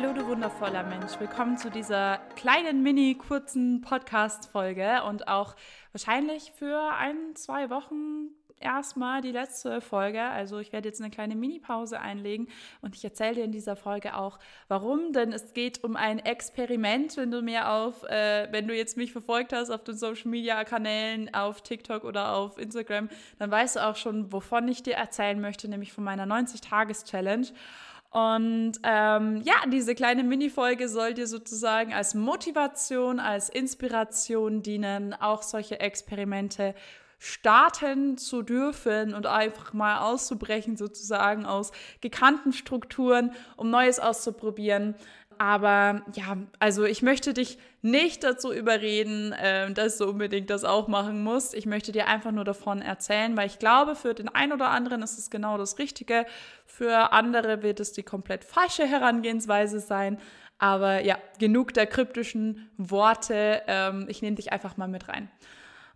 Hallo, du wundervoller Mensch. Willkommen zu dieser kleinen, mini, kurzen Podcast-Folge und auch wahrscheinlich für ein, zwei Wochen erstmal die letzte Folge. Also ich werde jetzt eine kleine Mini-Pause einlegen und ich erzähle dir in dieser Folge auch, warum. Denn es geht um ein Experiment, wenn du mir auf, äh, wenn du jetzt mich verfolgt hast auf den Social-Media-Kanälen, auf TikTok oder auf Instagram, dann weißt du auch schon, wovon ich dir erzählen möchte, nämlich von meiner 90-Tages-Challenge. Und ähm, ja, diese kleine Mini-Folge soll dir sozusagen als Motivation, als Inspiration dienen, auch solche Experimente starten zu dürfen und einfach mal auszubrechen, sozusagen aus gekannten Strukturen, um Neues auszuprobieren. Aber ja, also ich möchte dich nicht dazu überreden, äh, dass du unbedingt das auch machen musst. Ich möchte dir einfach nur davon erzählen, weil ich glaube, für den einen oder anderen ist es genau das Richtige. Für andere wird es die komplett falsche Herangehensweise sein. Aber ja, genug der kryptischen Worte. Ähm, ich nehme dich einfach mal mit rein.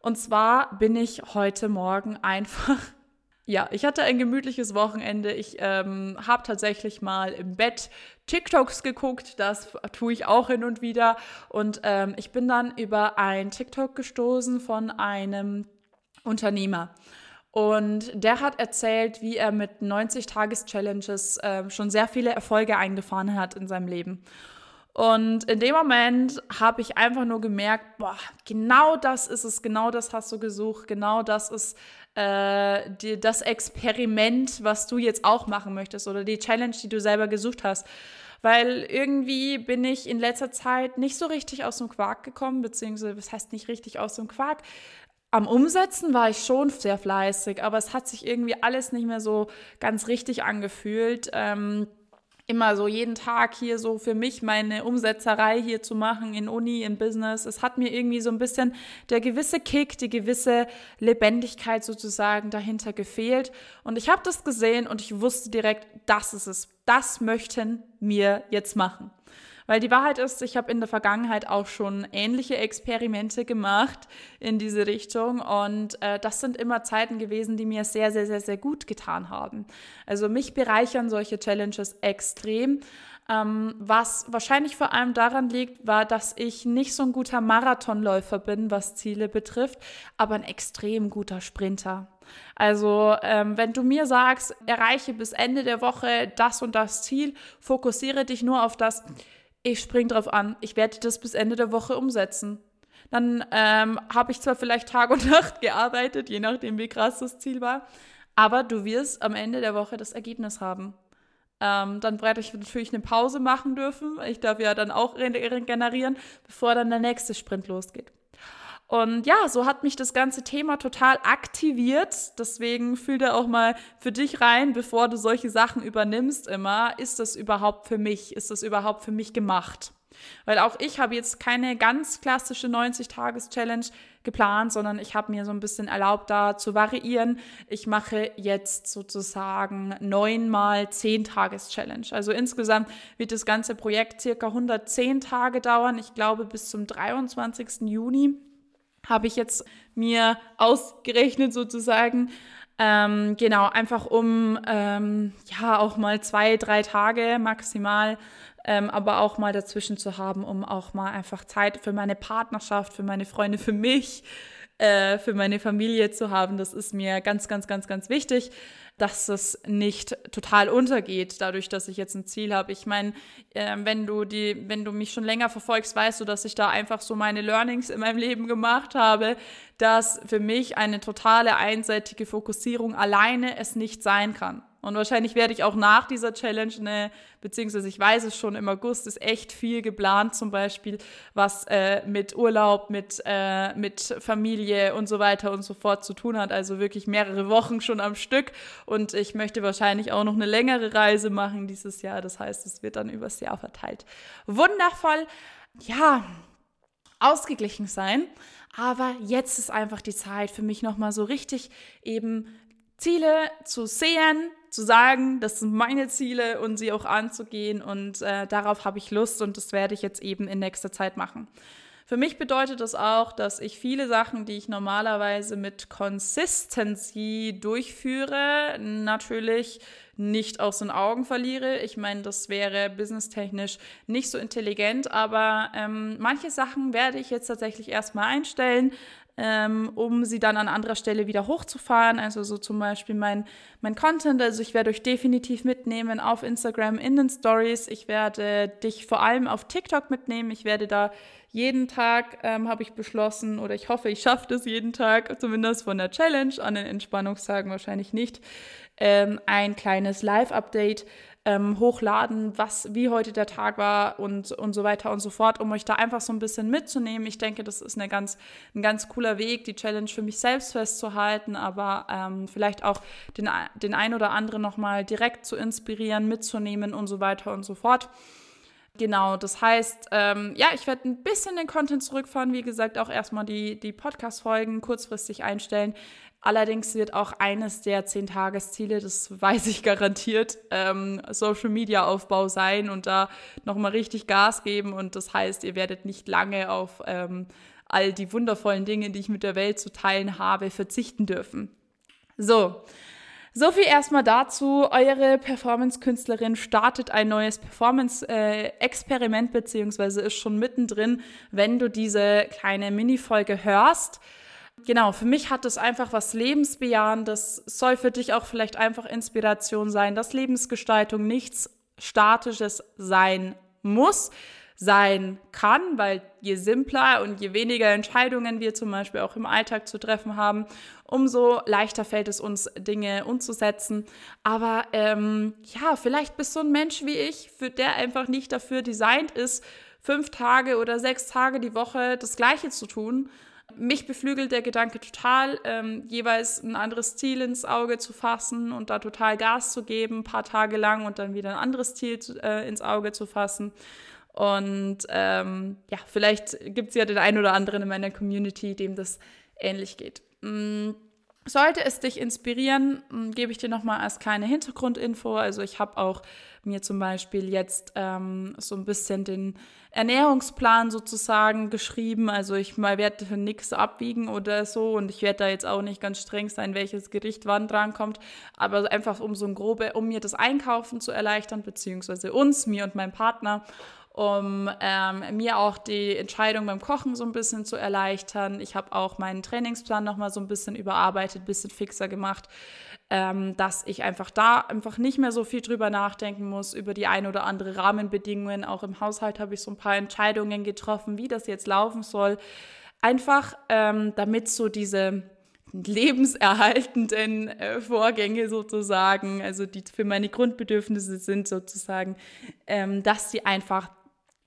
Und zwar bin ich heute Morgen einfach ja, ich hatte ein gemütliches Wochenende. Ich ähm, habe tatsächlich mal im Bett TikToks geguckt. Das tue ich auch hin und wieder. Und ähm, ich bin dann über ein TikTok gestoßen von einem Unternehmer. Und der hat erzählt, wie er mit 90-Tages-Challenges äh, schon sehr viele Erfolge eingefahren hat in seinem Leben. Und in dem Moment habe ich einfach nur gemerkt, boah, genau das ist es, genau das hast du gesucht, genau das ist äh, die, das Experiment, was du jetzt auch machen möchtest oder die Challenge, die du selber gesucht hast. Weil irgendwie bin ich in letzter Zeit nicht so richtig aus dem Quark gekommen, beziehungsweise was heißt nicht richtig aus dem Quark? Am Umsetzen war ich schon sehr fleißig, aber es hat sich irgendwie alles nicht mehr so ganz richtig angefühlt. Ähm, immer so jeden Tag hier so für mich meine Umsetzerei hier zu machen in Uni, in Business. Es hat mir irgendwie so ein bisschen der gewisse Kick, die gewisse Lebendigkeit sozusagen dahinter gefehlt. Und ich habe das gesehen und ich wusste direkt, das ist es. Das möchten wir jetzt machen. Weil die Wahrheit ist, ich habe in der Vergangenheit auch schon ähnliche Experimente gemacht in diese Richtung. Und äh, das sind immer Zeiten gewesen, die mir sehr, sehr, sehr, sehr gut getan haben. Also mich bereichern solche Challenges extrem. Ähm, was wahrscheinlich vor allem daran liegt, war, dass ich nicht so ein guter Marathonläufer bin, was Ziele betrifft, aber ein extrem guter Sprinter. Also ähm, wenn du mir sagst, erreiche bis Ende der Woche das und das Ziel, fokussiere dich nur auf das, ich spring drauf an, ich werde das bis Ende der Woche umsetzen. Dann ähm, habe ich zwar vielleicht Tag und Nacht gearbeitet, je nachdem, wie krass das Ziel war, aber du wirst am Ende der Woche das Ergebnis haben. Ähm, dann werde ich natürlich eine Pause machen dürfen. Ich darf ja dann auch regenerieren, bevor dann der nächste Sprint losgeht. Und ja, so hat mich das ganze Thema total aktiviert. Deswegen fühl da auch mal für dich rein, bevor du solche Sachen übernimmst, immer, ist das überhaupt für mich? Ist das überhaupt für mich gemacht? Weil auch ich habe jetzt keine ganz klassische 90-Tages-Challenge geplant, sondern ich habe mir so ein bisschen erlaubt, da zu variieren. Ich mache jetzt sozusagen neunmal 10-Tages-Challenge. Also insgesamt wird das ganze Projekt circa 110 Tage dauern. Ich glaube bis zum 23. Juni habe ich jetzt mir ausgerechnet sozusagen. Ähm, genau, einfach um ähm, ja auch mal zwei, drei Tage maximal, ähm, aber auch mal dazwischen zu haben, um auch mal einfach Zeit für meine Partnerschaft, für meine Freunde, für mich, äh, für meine Familie zu haben. Das ist mir ganz, ganz, ganz, ganz wichtig dass es nicht total untergeht, dadurch, dass ich jetzt ein Ziel habe. Ich meine, äh, wenn du die, wenn du mich schon länger verfolgst, weißt du, dass ich da einfach so meine Learnings in meinem Leben gemacht habe, dass für mich eine totale einseitige Fokussierung alleine es nicht sein kann. Und wahrscheinlich werde ich auch nach dieser Challenge eine, beziehungsweise ich weiß es schon, im August ist echt viel geplant, zum Beispiel, was äh, mit Urlaub, mit, äh, mit Familie und so weiter und so fort zu tun hat. Also wirklich mehrere Wochen schon am Stück. Und ich möchte wahrscheinlich auch noch eine längere Reise machen dieses Jahr. Das heißt, es wird dann übers Jahr verteilt. Wundervoll. Ja, ausgeglichen sein. Aber jetzt ist einfach die Zeit für mich nochmal so richtig eben Ziele zu sehen, zu sagen, das sind meine Ziele und sie auch anzugehen. Und äh, darauf habe ich Lust und das werde ich jetzt eben in nächster Zeit machen. Für mich bedeutet das auch, dass ich viele Sachen, die ich normalerweise mit Consistency durchführe, natürlich nicht aus den Augen verliere. Ich meine, das wäre businesstechnisch nicht so intelligent, aber ähm, manche Sachen werde ich jetzt tatsächlich erstmal einstellen ähm, um sie dann an anderer Stelle wieder hochzufahren. Also so zum Beispiel mein, mein Content. Also ich werde euch definitiv mitnehmen auf Instagram in den Stories. Ich werde dich vor allem auf TikTok mitnehmen. Ich werde da jeden Tag, ähm, habe ich beschlossen, oder ich hoffe, ich schaffe das jeden Tag, zumindest von der Challenge, an den Entspannungstagen wahrscheinlich nicht, ähm, ein kleines Live-Update ähm, hochladen, was, wie heute der Tag war und, und so weiter und so fort, um euch da einfach so ein bisschen mitzunehmen. Ich denke, das ist eine ganz, ein ganz cooler Weg, die Challenge für mich selbst festzuhalten, aber ähm, vielleicht auch den, den ein oder anderen nochmal direkt zu inspirieren, mitzunehmen und so weiter und so fort. Genau, das heißt, ähm, ja, ich werde ein bisschen den Content zurückfahren. Wie gesagt, auch erstmal die, die Podcast-Folgen kurzfristig einstellen. Allerdings wird auch eines der zehn Tagesziele, das weiß ich garantiert, ähm, Social Media Aufbau sein und da nochmal richtig Gas geben. Und das heißt, ihr werdet nicht lange auf ähm, all die wundervollen Dinge, die ich mit der Welt zu teilen habe, verzichten dürfen. So. So viel erstmal dazu. Eure Performance-Künstlerin startet ein neues Performance-Experiment, beziehungsweise ist schon mittendrin, wenn du diese kleine Mini-Folge hörst genau, für mich hat es einfach was Lebensbejahendes, soll für dich auch vielleicht einfach Inspiration sein, dass Lebensgestaltung nichts Statisches sein muss, sein kann, weil je simpler und je weniger Entscheidungen wir zum Beispiel auch im Alltag zu treffen haben, umso leichter fällt es uns, Dinge umzusetzen. Aber ähm, ja, vielleicht bist du ein Mensch wie ich, für der einfach nicht dafür designt ist, fünf Tage oder sechs Tage die Woche das Gleiche zu tun, mich beflügelt der Gedanke total, ähm, jeweils ein anderes Ziel ins Auge zu fassen und da total Gas zu geben, ein paar Tage lang und dann wieder ein anderes Ziel äh, ins Auge zu fassen. Und ähm, ja, vielleicht gibt es ja den einen oder anderen in meiner Community, dem das ähnlich geht. Mhm. Sollte es dich inspirieren, gebe ich dir nochmal als kleine Hintergrundinfo. Also ich habe auch mir zum Beispiel jetzt ähm, so ein bisschen den Ernährungsplan sozusagen geschrieben. Also ich werde nichts abwiegen oder so und ich werde da jetzt auch nicht ganz streng sein, welches Gericht wann drankommt. Aber einfach um so ein grobe, um mir das Einkaufen zu erleichtern, beziehungsweise uns, mir und meinem Partner um ähm, mir auch die Entscheidung beim Kochen so ein bisschen zu erleichtern. Ich habe auch meinen Trainingsplan nochmal so ein bisschen überarbeitet, ein bisschen fixer gemacht, ähm, dass ich einfach da einfach nicht mehr so viel drüber nachdenken muss, über die ein oder andere Rahmenbedingungen. Auch im Haushalt habe ich so ein paar Entscheidungen getroffen, wie das jetzt laufen soll. Einfach ähm, damit so diese lebenserhaltenden äh, Vorgänge sozusagen, also die für meine Grundbedürfnisse sind sozusagen, ähm, dass sie einfach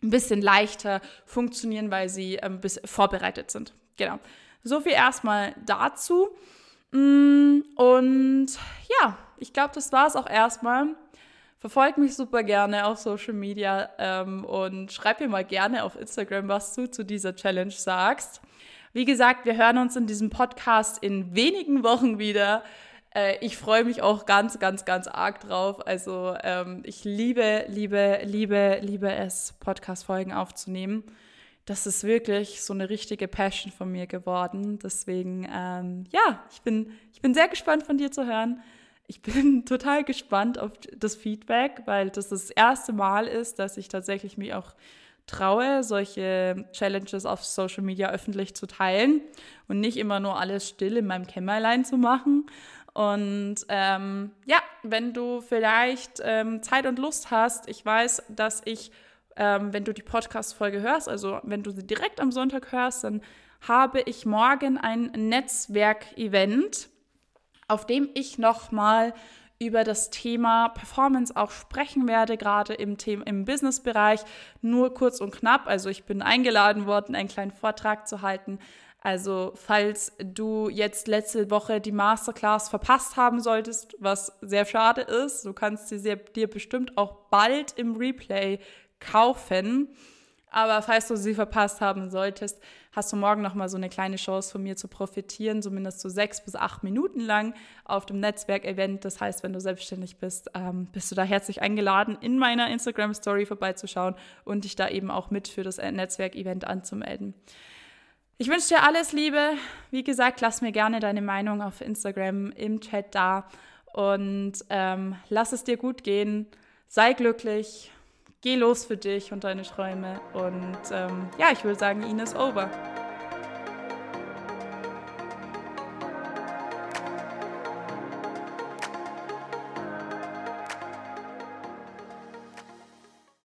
ein bisschen leichter funktionieren, weil sie ähm, bis vorbereitet sind. Genau. So viel erstmal dazu. Mm, und ja, ich glaube, das war es auch erstmal. Verfolgt mich super gerne auf Social Media ähm, und schreib mir mal gerne auf Instagram, was du zu dieser Challenge sagst. Wie gesagt, wir hören uns in diesem Podcast in wenigen Wochen wieder. Äh, ich freue mich auch ganz, ganz, ganz arg drauf. Also ähm, ich liebe, liebe, liebe, liebe es, Podcast-Folgen aufzunehmen. Das ist wirklich so eine richtige Passion von mir geworden. Deswegen, ähm, ja, ich bin, ich bin sehr gespannt von dir zu hören. Ich bin total gespannt auf das Feedback, weil das das erste Mal ist, dass ich tatsächlich mich auch traue, solche Challenges auf Social Media öffentlich zu teilen und nicht immer nur alles still in meinem Kämmerlein zu machen. Und ähm, ja, wenn du vielleicht ähm, Zeit und Lust hast, ich weiß, dass ich, ähm, wenn du die Podcast-Folge hörst, also wenn du sie direkt am Sonntag hörst, dann habe ich morgen ein Netzwerk-Event, auf dem ich nochmal über das Thema Performance auch sprechen werde, gerade im, im Business-Bereich. Nur kurz und knapp. Also ich bin eingeladen worden, einen kleinen Vortrag zu halten also falls du jetzt letzte Woche die Masterclass verpasst haben solltest, was sehr schade ist, du kannst sie dir bestimmt auch bald im Replay kaufen. Aber falls du sie verpasst haben solltest, hast du morgen nochmal so eine kleine Chance von mir zu profitieren, zumindest so sechs bis acht Minuten lang auf dem Netzwerkevent. Das heißt, wenn du selbstständig bist, ähm, bist du da herzlich eingeladen, in meiner Instagram-Story vorbeizuschauen und dich da eben auch mit für das Netzwerkevent anzumelden. Ich wünsche dir alles Liebe. Wie gesagt, lass mir gerne deine Meinung auf Instagram im Chat da. und ähm, lass es dir gut gehen. Sei glücklich, geh los für dich und deine Träume. Und ähm, ja, ich würde sagen, Ines over.